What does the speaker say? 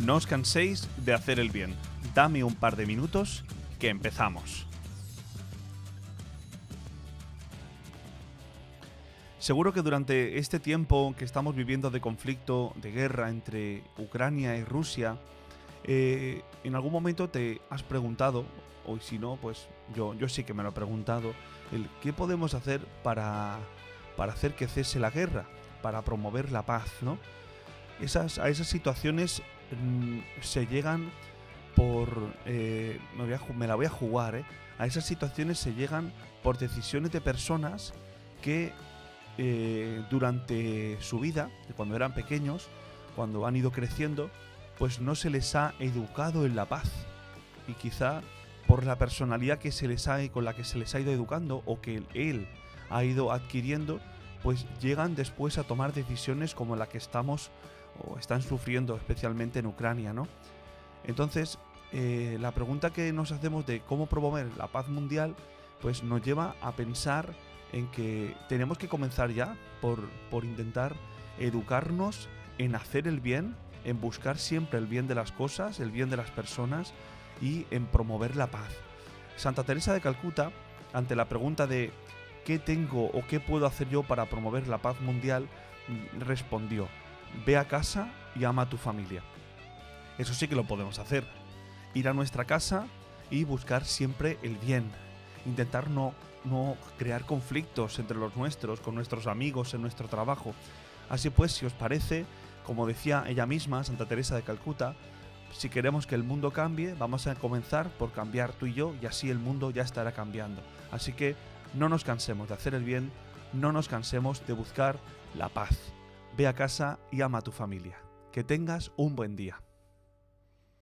No os canséis de hacer el bien. Dame un par de minutos que empezamos. Seguro que durante este tiempo que estamos viviendo de conflicto, de guerra entre Ucrania y Rusia, eh, en algún momento te has preguntado, o si no, pues yo, yo sí que me lo he preguntado, el qué podemos hacer para, para hacer que cese la guerra, para promover la paz, ¿no? Esas, a esas situaciones mm, se llegan por... eh, me, voy a me la voy a jugar, ¿eh? A esas situaciones se llegan por decisiones de personas que eh, durante su vida, cuando eran pequeños, cuando han ido creciendo, pues no se les ha educado en la paz. Y quizá por la personalidad que se les ha, con la que se les ha ido educando o que él ha ido adquiriendo, pues llegan después a tomar decisiones como la que estamos están sufriendo especialmente en Ucrania, ¿no? Entonces, eh, la pregunta que nos hacemos de cómo promover la paz mundial, pues nos lleva a pensar en que tenemos que comenzar ya por, por intentar educarnos en hacer el bien, en buscar siempre el bien de las cosas, el bien de las personas y en promover la paz. Santa Teresa de Calcuta, ante la pregunta de ¿qué tengo o qué puedo hacer yo para promover la paz mundial? respondió, ve a casa y ama a tu familia. Eso sí que lo podemos hacer. Ir a nuestra casa y buscar siempre el bien. Intentar no, no crear conflictos entre los nuestros, con nuestros amigos, en nuestro trabajo. Así pues, si os parece, como decía ella misma, Santa Teresa de Calcuta, si queremos que el mundo cambie, vamos a comenzar por cambiar tú y yo y así el mundo ya estará cambiando. Así que no nos cansemos de hacer el bien, no nos cansemos de buscar la paz. Ve a casa y ama a tu familia. Que tengas un buen día.